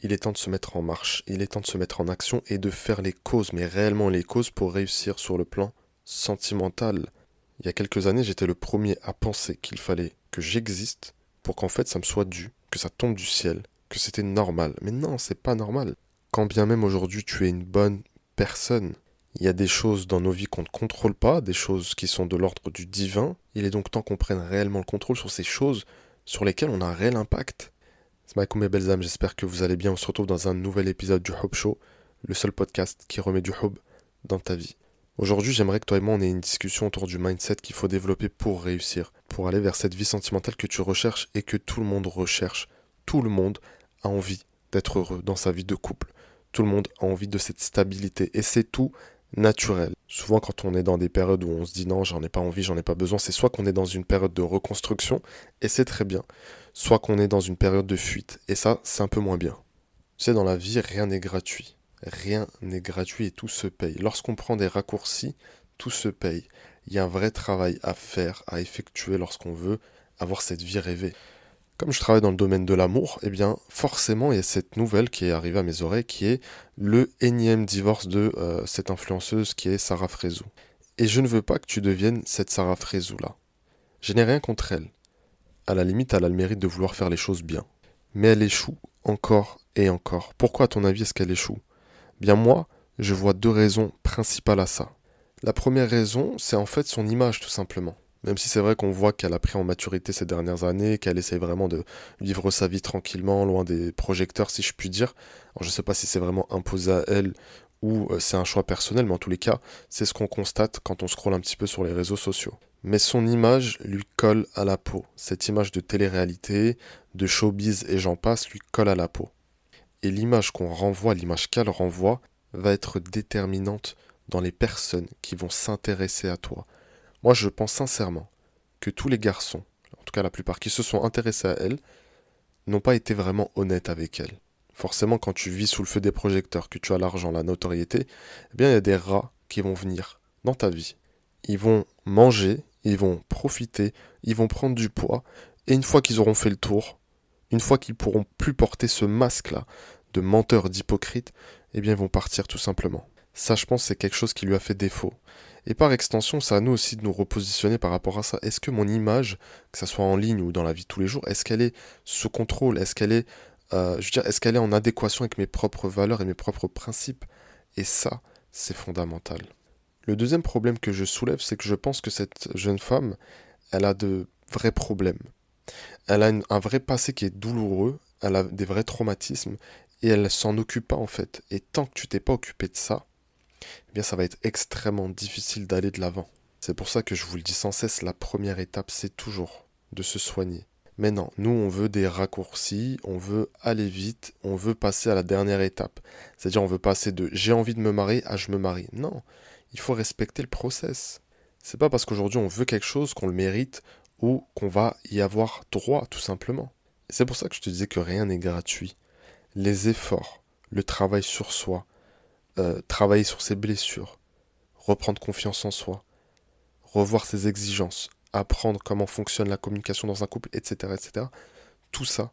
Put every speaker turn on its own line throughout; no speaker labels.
il est temps de se mettre en marche, il est temps de se mettre en action et de faire les causes, mais réellement les causes pour réussir sur le plan sentimental. Il y a quelques années, j'étais le premier à penser qu'il fallait que j'existe pour qu'en fait ça me soit dû, que ça tombe du ciel, que c'était normal. Mais non, c'est pas normal. Quand bien même aujourd'hui tu es une bonne personne, il y a des choses dans nos vies qu'on ne contrôle pas, des choses qui sont de l'ordre du divin. Il est donc temps qu'on prenne réellement le contrôle sur ces choses sur lesquelles on a un réel impact. Mes belles âmes, j'espère que vous allez bien. On se retrouve dans un nouvel épisode du Hub Show, le seul podcast qui remet du hub dans ta vie. Aujourd'hui, j'aimerais que toi et moi on ait une discussion autour du mindset qu'il faut développer pour réussir, pour aller vers cette vie sentimentale que tu recherches et que tout le monde recherche. Tout le monde a envie d'être heureux dans sa vie de couple. Tout le monde a envie de cette stabilité et c'est tout naturel. Souvent quand on est dans des périodes où on se dit non, j'en ai pas envie, j'en ai pas besoin, c'est soit qu'on est dans une période de reconstruction et c'est très bien, soit qu'on est dans une période de fuite et ça c'est un peu moins bien. Tu sais, dans la vie, rien n'est gratuit. Rien n'est gratuit et tout se paye. Lorsqu'on prend des raccourcis, tout se paye. Il y a un vrai travail à faire, à effectuer lorsqu'on veut avoir cette vie rêvée. Comme je travaille dans le domaine de l'amour, eh bien forcément il y a cette nouvelle qui est arrivée à mes oreilles qui est le énième divorce de euh, cette influenceuse qui est Sarah Frézou. Et je ne veux pas que tu deviennes cette Sarah Frézou là. Je n'ai rien contre elle. À la limite, elle a le mérite de vouloir faire les choses bien. Mais elle échoue encore et encore. Pourquoi à ton avis est-ce qu'elle échoue? Bien moi, je vois deux raisons principales à ça. La première raison, c'est en fait son image tout simplement. Même si c'est vrai qu'on voit qu'elle a pris en maturité ces dernières années, qu'elle essaye vraiment de vivre sa vie tranquillement, loin des projecteurs, si je puis dire. Alors, je ne sais pas si c'est vraiment imposé à elle ou euh, c'est un choix personnel, mais en tous les cas, c'est ce qu'on constate quand on scrolle un petit peu sur les réseaux sociaux. Mais son image lui colle à la peau. Cette image de télé-réalité, de showbiz et j'en passe lui colle à la peau. Et l'image qu'on renvoie, l'image qu'elle renvoie, va être déterminante dans les personnes qui vont s'intéresser à toi, moi, je pense sincèrement que tous les garçons, en tout cas la plupart qui se sont intéressés à elle, n'ont pas été vraiment honnêtes avec elle. Forcément, quand tu vis sous le feu des projecteurs, que tu as l'argent, la notoriété, eh bien, il y a des rats qui vont venir dans ta vie. Ils vont manger, ils vont profiter, ils vont prendre du poids, et une fois qu'ils auront fait le tour, une fois qu'ils pourront plus porter ce masque-là de menteur, d'hypocrite, eh bien, ils vont partir tout simplement. Ça, je pense, c'est quelque chose qui lui a fait défaut. Et par extension, ça à nous aussi de nous repositionner par rapport à ça. Est-ce que mon image, que ce soit en ligne ou dans la vie de tous les jours, est-ce qu'elle est sous contrôle? Est-ce qu'elle est, euh, je veux dire, est-ce qu'elle est en adéquation avec mes propres valeurs et mes propres principes? Et ça, c'est fondamental. Le deuxième problème que je soulève, c'est que je pense que cette jeune femme, elle a de vrais problèmes. Elle a un vrai passé qui est douloureux, elle a des vrais traumatismes, et elle s'en occupe pas en fait. Et tant que tu t'es pas occupé de ça, eh bien ça va être extrêmement difficile d'aller de l'avant. C'est pour ça que je vous le dis sans cesse, la première étape, c'est toujours de se soigner. Mais non, nous, on veut des raccourcis, on veut aller vite, on veut passer à la dernière étape. C'est-à-dire, on veut passer de j'ai envie de me marier à je me marie. Non, il faut respecter le process. C'est pas parce qu'aujourd'hui on veut quelque chose qu'on le mérite ou qu'on va y avoir droit, tout simplement. C'est pour ça que je te disais que rien n'est gratuit. Les efforts, le travail sur soi, euh, travailler sur ses blessures, reprendre confiance en soi, revoir ses exigences, apprendre comment fonctionne la communication dans un couple, etc. etc. Tout ça,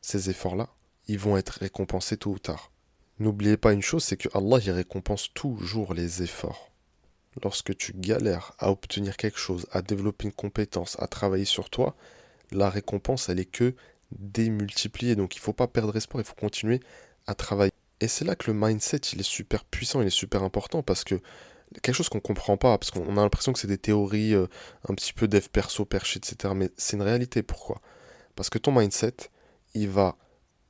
ces efforts-là, ils vont être récompensés tôt ou tard. N'oubliez pas une chose, c'est que Allah y récompense toujours les efforts. Lorsque tu galères à obtenir quelque chose, à développer une compétence, à travailler sur toi, la récompense, elle est que démultipliée. Donc il ne faut pas perdre espoir, il faut continuer à travailler. Et c'est là que le mindset, il est super puissant, il est super important parce que quelque chose qu'on comprend pas, parce qu'on a l'impression que c'est des théories euh, un petit peu dev perso, perché, etc. Mais c'est une réalité. Pourquoi? Parce que ton mindset, il va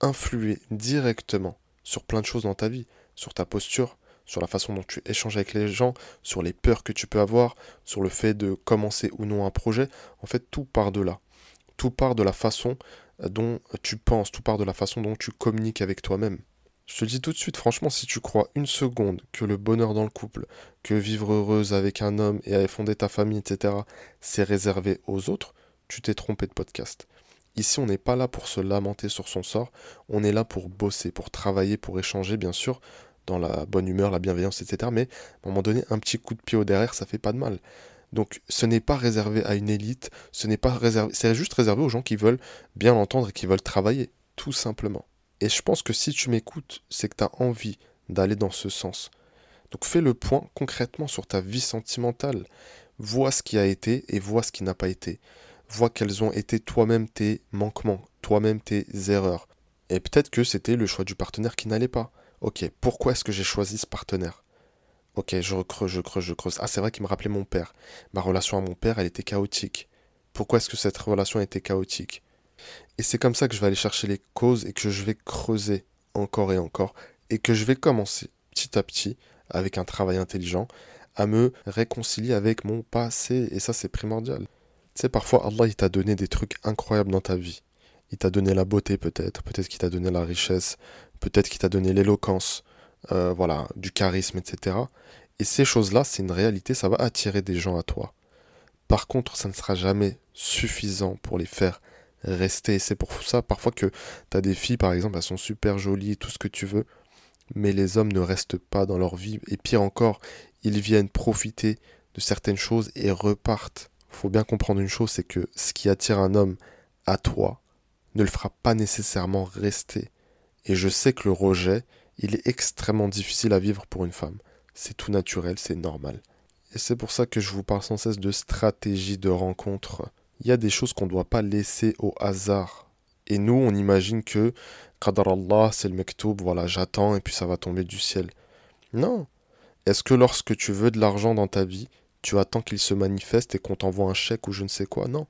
influer directement sur plein de choses dans ta vie, sur ta posture, sur la façon dont tu échanges avec les gens, sur les peurs que tu peux avoir, sur le fait de commencer ou non un projet. En fait, tout part de là. Tout part de la façon dont tu penses, tout part de la façon dont tu communiques avec toi-même. Je te dis tout de suite, franchement, si tu crois une seconde que le bonheur dans le couple, que vivre heureuse avec un homme et fonder ta famille, etc., c'est réservé aux autres, tu t'es trompé de podcast. Ici, on n'est pas là pour se lamenter sur son sort, on est là pour bosser, pour travailler, pour échanger, bien sûr, dans la bonne humeur, la bienveillance, etc. Mais à un moment donné, un petit coup de pied au derrière, ça fait pas de mal. Donc ce n'est pas réservé à une élite, ce n'est pas réservé, c'est juste réservé aux gens qui veulent bien l'entendre et qui veulent travailler, tout simplement. Et je pense que si tu m'écoutes, c'est que tu as envie d'aller dans ce sens. Donc fais le point concrètement sur ta vie sentimentale. Vois ce qui a été et vois ce qui n'a pas été. Vois quels ont été toi-même tes manquements, toi-même tes erreurs. Et peut-être que c'était le choix du partenaire qui n'allait pas. Ok, pourquoi est-ce que j'ai choisi ce partenaire? Ok, je creuse, je creuse, je creuse. Ah, c'est vrai qu'il me rappelait mon père. Ma relation à mon père, elle était chaotique. Pourquoi est-ce que cette relation était chaotique? Et c'est comme ça que je vais aller chercher les causes et que je vais creuser encore et encore. Et que je vais commencer petit à petit, avec un travail intelligent, à me réconcilier avec mon passé. Et ça, c'est primordial. Tu sais, parfois, Allah, il t'a donné des trucs incroyables dans ta vie. Il t'a donné la beauté peut-être, peut-être qu'il t'a donné la richesse, peut-être qu'il t'a donné l'éloquence, euh, voilà, du charisme, etc. Et ces choses-là, c'est une réalité, ça va attirer des gens à toi. Par contre, ça ne sera jamais suffisant pour les faire rester. C'est pour ça parfois que tu as des filles, par exemple, elles sont super jolies, tout ce que tu veux, mais les hommes ne restent pas dans leur vie. Et pire encore, ils viennent profiter de certaines choses et repartent. Faut bien comprendre une chose, c'est que ce qui attire un homme à toi ne le fera pas nécessairement rester. Et je sais que le rejet, il est extrêmement difficile à vivre pour une femme. C'est tout naturel, c'est normal. Et c'est pour ça que je vous parle sans cesse de stratégie de rencontre. Il y a des choses qu'on ne doit pas laisser au hasard. Et nous, on imagine que, Qadar Allah, c'est le mektoub, voilà, j'attends et puis ça va tomber du ciel. Non. Est-ce que lorsque tu veux de l'argent dans ta vie, tu attends qu'il se manifeste et qu'on t'envoie un chèque ou je ne sais quoi? Non.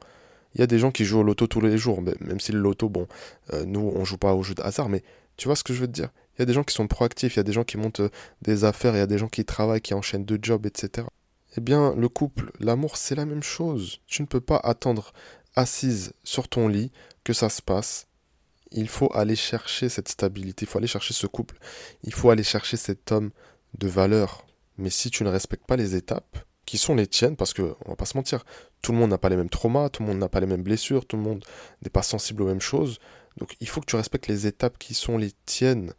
Il y a des gens qui jouent au loto tous les jours, même si le loto, bon, euh, nous, on joue pas au jeu de hasard, mais tu vois ce que je veux te dire? Il y a des gens qui sont proactifs, il y a des gens qui montent euh, des affaires, il y a des gens qui travaillent, qui enchaînent deux jobs, etc. Eh bien, le couple, l'amour, c'est la même chose. Tu ne peux pas attendre assise sur ton lit que ça se passe. Il faut aller chercher cette stabilité, il faut aller chercher ce couple, il faut aller chercher cet homme de valeur. Mais si tu ne respectes pas les étapes, qui sont les tiennes, parce que, on va pas se mentir, tout le monde n'a pas les mêmes traumas, tout le monde n'a pas les mêmes blessures, tout le monde n'est pas sensible aux mêmes choses. Donc il faut que tu respectes les étapes qui sont les tiennes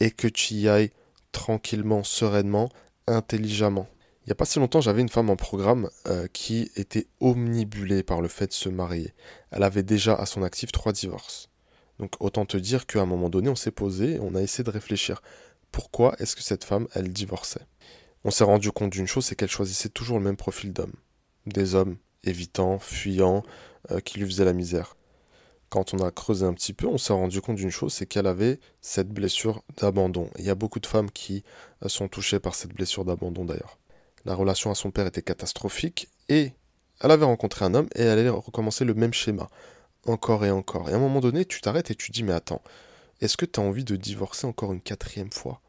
et que tu y ailles tranquillement, sereinement, intelligemment. Il n'y a pas si longtemps, j'avais une femme en programme euh, qui était omnibulée par le fait de se marier. Elle avait déjà à son actif trois divorces. Donc autant te dire qu'à un moment donné, on s'est posé, on a essayé de réfléchir. Pourquoi est-ce que cette femme, elle divorçait? On s'est rendu compte d'une chose, c'est qu'elle choisissait toujours le même profil d'homme. Des hommes évitants, fuyants, euh, qui lui faisaient la misère. Quand on a creusé un petit peu, on s'est rendu compte d'une chose, c'est qu'elle avait cette blessure d'abandon. Il y a beaucoup de femmes qui euh, sont touchées par cette blessure d'abandon d'ailleurs. La relation à son père était catastrophique et elle avait rencontré un homme et elle allait recommencer le même schéma. Encore et encore. Et à un moment donné, tu t'arrêtes et tu dis mais attends, est-ce que tu as envie de divorcer encore une quatrième fois?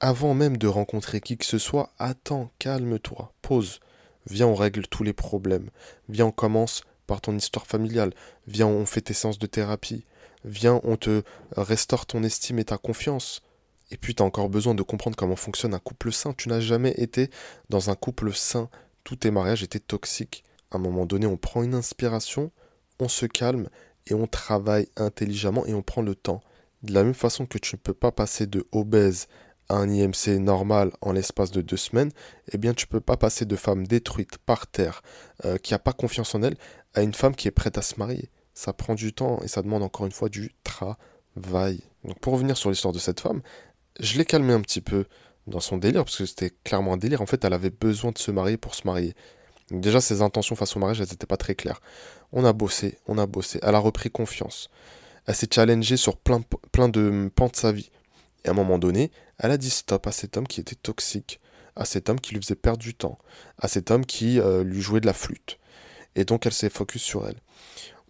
Avant même de rencontrer qui que ce soit, attends, calme-toi, pause. Viens, on règle tous les problèmes. Viens, on commence par ton histoire familiale. Viens, on fait tes séances de thérapie. Viens, on te restaure ton estime et ta confiance. Et puis, tu as encore besoin de comprendre comment fonctionne un couple sain. Tu n'as jamais été dans un couple sain. Tous tes mariages étaient toxiques. À un moment donné, on prend une inspiration, on se calme et on travaille intelligemment et on prend le temps. De la même façon que tu ne peux pas passer de obèse un IMC normal en l'espace de deux semaines, eh bien tu peux pas passer de femme détruite par terre, euh, qui n'a pas confiance en elle, à une femme qui est prête à se marier. Ça prend du temps et ça demande encore une fois du travail. Donc pour revenir sur l'histoire de cette femme, je l'ai calmée un petit peu dans son délire, parce que c'était clairement un délire. En fait, elle avait besoin de se marier pour se marier. Déjà, ses intentions face au mariage, elles n'étaient pas très claires. On a bossé, on a bossé. Elle a repris confiance. Elle s'est challengée sur plein, plein de pans de sa vie. Et à un moment donné, elle a dit stop à cet homme qui était toxique, à cet homme qui lui faisait perdre du temps, à cet homme qui euh, lui jouait de la flûte. Et donc elle s'est focus sur elle.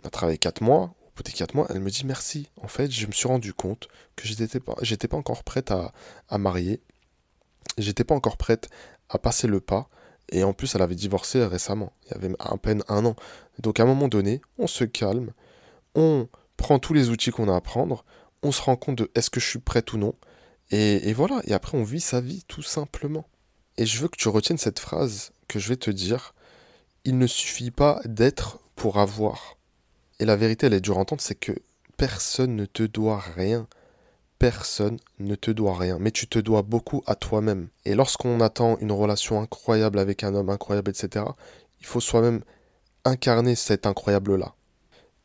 On a travaillé 4 mois, bout des 4 mois, elle me dit merci. En fait, je me suis rendu compte que j'étais pas, pas encore prête à, à marier. J'étais pas encore prête à passer le pas. Et en plus, elle avait divorcé récemment. Il y avait à peine un an. Donc à un moment donné, on se calme, on prend tous les outils qu'on a à prendre, on se rend compte de est-ce que je suis prête ou non. Et, voilà, et après on vit sa vie tout simplement. Et je veux que tu retiennes cette phrase que je vais te dire. Il ne suffit pas d'être pour avoir. Et la vérité, elle est dure à entendre, c'est que personne ne te doit rien. Personne ne te doit rien, mais tu te dois beaucoup à toi-même. Et lorsqu'on attend une relation incroyable avec un homme incroyable, etc., il faut soi-même incarner cet incroyable-là.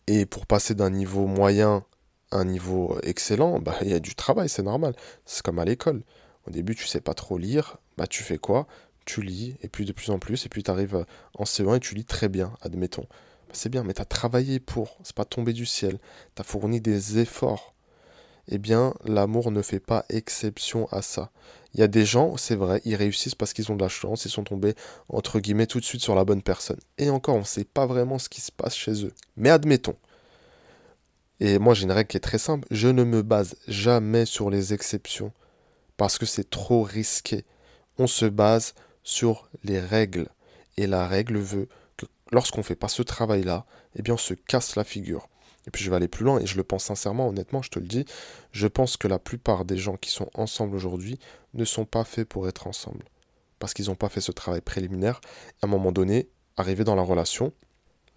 Et pour passer d'un niveau moyen un niveau excellent, bah, il y a du travail, c'est normal. C'est comme à l'école. Au début, tu sais pas trop lire, bah, tu fais quoi? Tu lis, et puis de plus en plus, et puis tu arrives en C1 et tu lis très bien, admettons. Bah, c'est bien, mais tu as travaillé pour, c'est pas tombé du ciel. Tu as fourni des efforts. Eh bien, l'amour ne fait pas exception à ça. Il y a des gens, c'est vrai, ils réussissent parce qu'ils ont de la chance, ils sont tombés, entre guillemets, tout de suite sur la bonne personne. Et encore, on ne sait pas vraiment ce qui se passe chez eux. Mais admettons. Et moi, j'ai une règle qui est très simple, je ne me base jamais sur les exceptions, parce que c'est trop risqué. On se base sur les règles. Et la règle veut lorsqu'on ne fait pas ce travail-là, eh bien, on se casse la figure. Et puis je vais aller plus loin, et je le pense sincèrement, honnêtement, je te le dis, je pense que la plupart des gens qui sont ensemble aujourd'hui ne sont pas faits pour être ensemble. Parce qu'ils n'ont pas fait ce travail préliminaire. À un moment donné, arrivé dans la relation,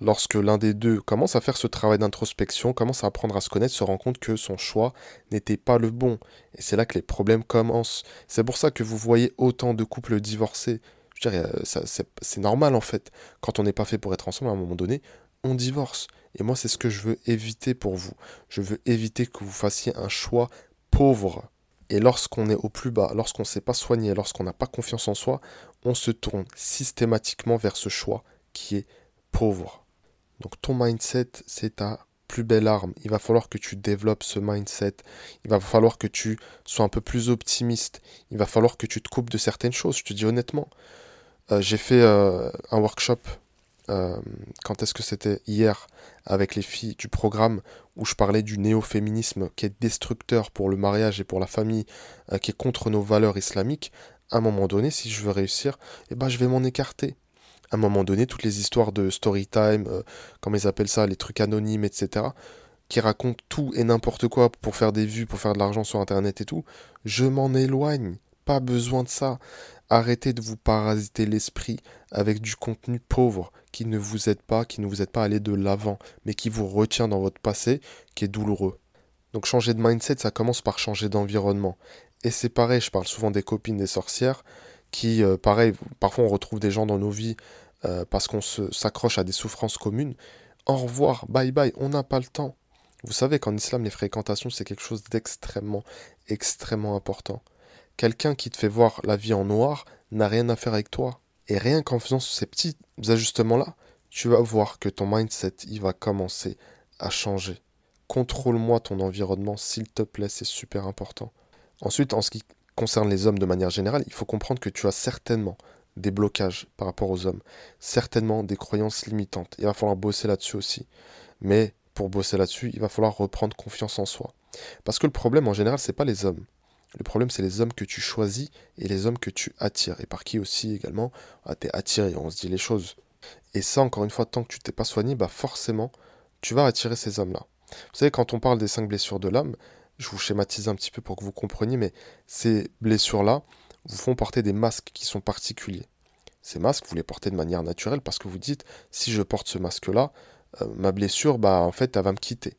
lorsque l'un des deux commence à faire ce travail d'introspection, commence à apprendre à se connaître, se rend compte que son choix n'était pas le bon. Et c'est là que les problèmes commencent. C'est pour ça que vous voyez autant de couples divorcés. Je dirais, c'est normal en fait. Quand on n'est pas fait pour être ensemble, à un moment donné, on divorce. Et moi, c'est ce que je veux éviter pour vous. Je veux éviter que vous fassiez un choix pauvre. Et lorsqu'on est au plus bas, lorsqu'on ne sait pas soigner, lorsqu'on n'a pas confiance en soi, on se tourne systématiquement vers ce choix qui est pauvre. Donc ton mindset, c'est ta plus belle arme. Il va falloir que tu développes ce mindset. Il va falloir que tu sois un peu plus optimiste. Il va falloir que tu te coupes de certaines choses. Je te dis honnêtement. Euh, j'ai fait euh, un workshop euh, quand est-ce que c'était? Hier avec les filles du programme où je parlais du néo-féminisme qui est destructeur pour le mariage et pour la famille, qui est contre nos valeurs islamiques, à un moment donné, si je veux réussir, eh ben, je vais m'en écarter. À un moment donné, toutes les histoires de story time, euh, comme ils appellent ça, les trucs anonymes, etc., qui racontent tout et n'importe quoi pour faire des vues, pour faire de l'argent sur Internet et tout, je m'en éloigne. Pas besoin de ça. Arrêtez de vous parasiter l'esprit avec du contenu pauvre qui ne vous aide pas, qui ne vous aide pas à aller de l'avant, mais qui vous retient dans votre passé, qui est douloureux. Donc changer de mindset, ça commence par changer d'environnement. Et c'est pareil, je parle souvent des copines des sorcières, qui, euh, pareil, parfois on retrouve des gens dans nos vies euh, parce qu'on s'accroche à des souffrances communes. Au revoir, bye bye, on n'a pas le temps. Vous savez qu'en islam, les fréquentations, c'est quelque chose d'extrêmement, extrêmement important. Quelqu'un qui te fait voir la vie en noir n'a rien à faire avec toi. Et rien qu'en faisant ces petits ajustements-là, tu vas voir que ton mindset, il va commencer à changer. Contrôle-moi ton environnement, s'il te plaît, c'est super important. Ensuite, en ce qui concerne les hommes de manière générale, il faut comprendre que tu as certainement des blocages par rapport aux hommes, certainement des croyances limitantes. Il va falloir bosser là-dessus aussi. Mais pour bosser là-dessus, il va falloir reprendre confiance en soi. Parce que le problème en général, c'est pas les hommes. Le problème, c'est les hommes que tu choisis et les hommes que tu attires. Et par qui aussi également, ah, tu es attiré, on se dit les choses. Et ça, encore une fois, tant que tu t'es pas soigné, bah forcément, tu vas attirer ces hommes-là. Vous savez, quand on parle des cinq blessures de l'âme, je vous schématise un petit peu pour que vous compreniez, mais ces blessures-là vous font porter des masques qui sont particuliers. Ces masques, vous les portez de manière naturelle parce que vous dites, si je porte ce masque-là, euh, ma blessure, bah en fait, elle va me quitter.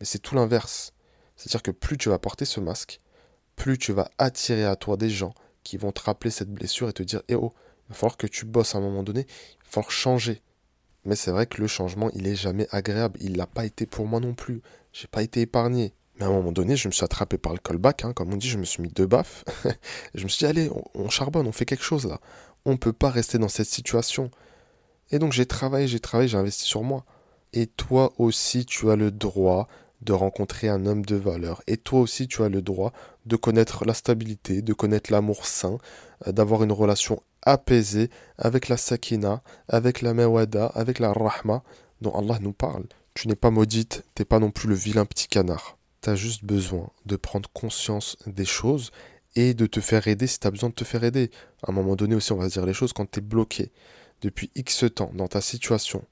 Mais c'est tout l'inverse. C'est-à-dire que plus tu vas porter ce masque, plus tu vas attirer à toi des gens qui vont te rappeler cette blessure et te dire Eh oh, il va falloir que tu bosses à un moment donné, il va falloir changer. Mais c'est vrai que le changement, il est jamais agréable. Il l'a pas été pour moi non plus. J'ai pas été épargné. Mais à un moment donné, je me suis attrapé par le callback, hein, comme on dit, je me suis mis deux baffes. je me suis dit, allez, on, on, charbonne, on fait quelque chose là. On ne peut pas rester dans cette situation. Et donc j'ai travaillé, j'ai travaillé, j'ai investi sur moi. Et toi aussi, tu as le droit de rencontrer un homme de valeur. Et toi aussi, tu as le droit de connaître la stabilité, de connaître l'amour sain, euh, d'avoir une relation apaisée avec la sakina, avec la mewada, avec la rahma dont Allah nous parle. Tu n'es pas maudite, t'es pas non plus le vilain petit canard. Juste besoin de prendre conscience des choses et de te faire aider si tu as besoin de te faire aider. À un moment donné aussi, on va dire les choses quand tu es bloqué depuis X temps dans ta situation,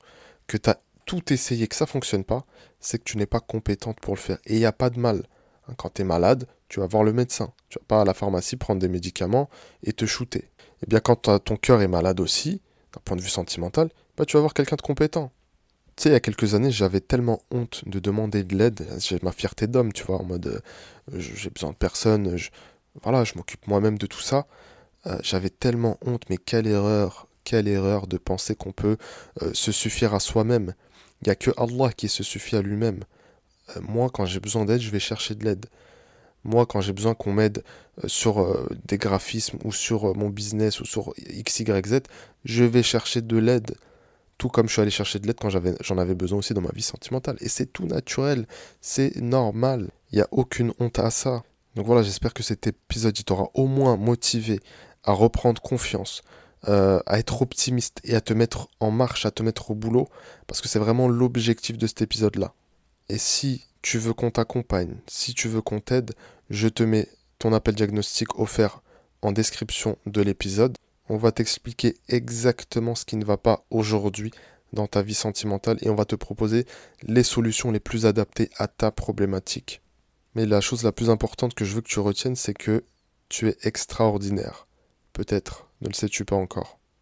que tu as tout essayé, que ça fonctionne pas, c'est que tu n'es pas compétente pour le faire. Et il n'y a pas de mal. Hein, quand tu es malade, tu vas voir le médecin. Tu vas pas à la pharmacie prendre des médicaments et te shooter. Et eh bien quand ton cœur est malade aussi, d'un point de vue sentimental, bah, tu vas voir quelqu'un de compétent. Tu sais, il y a quelques années, j'avais tellement honte de demander de l'aide. J'ai ma fierté d'homme, tu vois, en mode euh, j'ai besoin de personne, je, voilà, je m'occupe moi-même de tout ça. Euh, j'avais tellement honte, mais quelle erreur, quelle erreur de penser qu'on peut euh, se suffire à soi-même. Il n'y a que Allah qui se suffit à lui-même. Moi, quand j'ai besoin d'aide, je vais chercher de l'aide. Moi, quand j'ai besoin qu'on m'aide sur des graphismes ou sur mon business ou sur X, Y, Z, je vais chercher de l'aide. Tout comme je suis allé chercher de l'aide quand j'en avais, besoin aussi dans ma vie sentimentale. Et c'est tout naturel, c'est normal. Il n'y a aucune honte à ça. Donc voilà, j'espère que cet épisode t'aura au moins motivé à reprendre confiance, à être optimiste et à te mettre en marche, à te mettre au boulot, parce que c'est vraiment l'objectif de cet épisode-là. Et si tu veux qu'on t'accompagne, si tu veux qu'on t'aide, je te mets ton appel diagnostic offert en description de l'épisode. On va t'expliquer exactement ce qui ne va pas aujourd'hui dans ta vie sentimentale et on va te proposer les solutions les plus adaptées à ta problématique. Mais la chose la plus importante que je veux que tu retiennes, c'est que tu es extraordinaire. Peut-être, ne le sais-tu pas encore.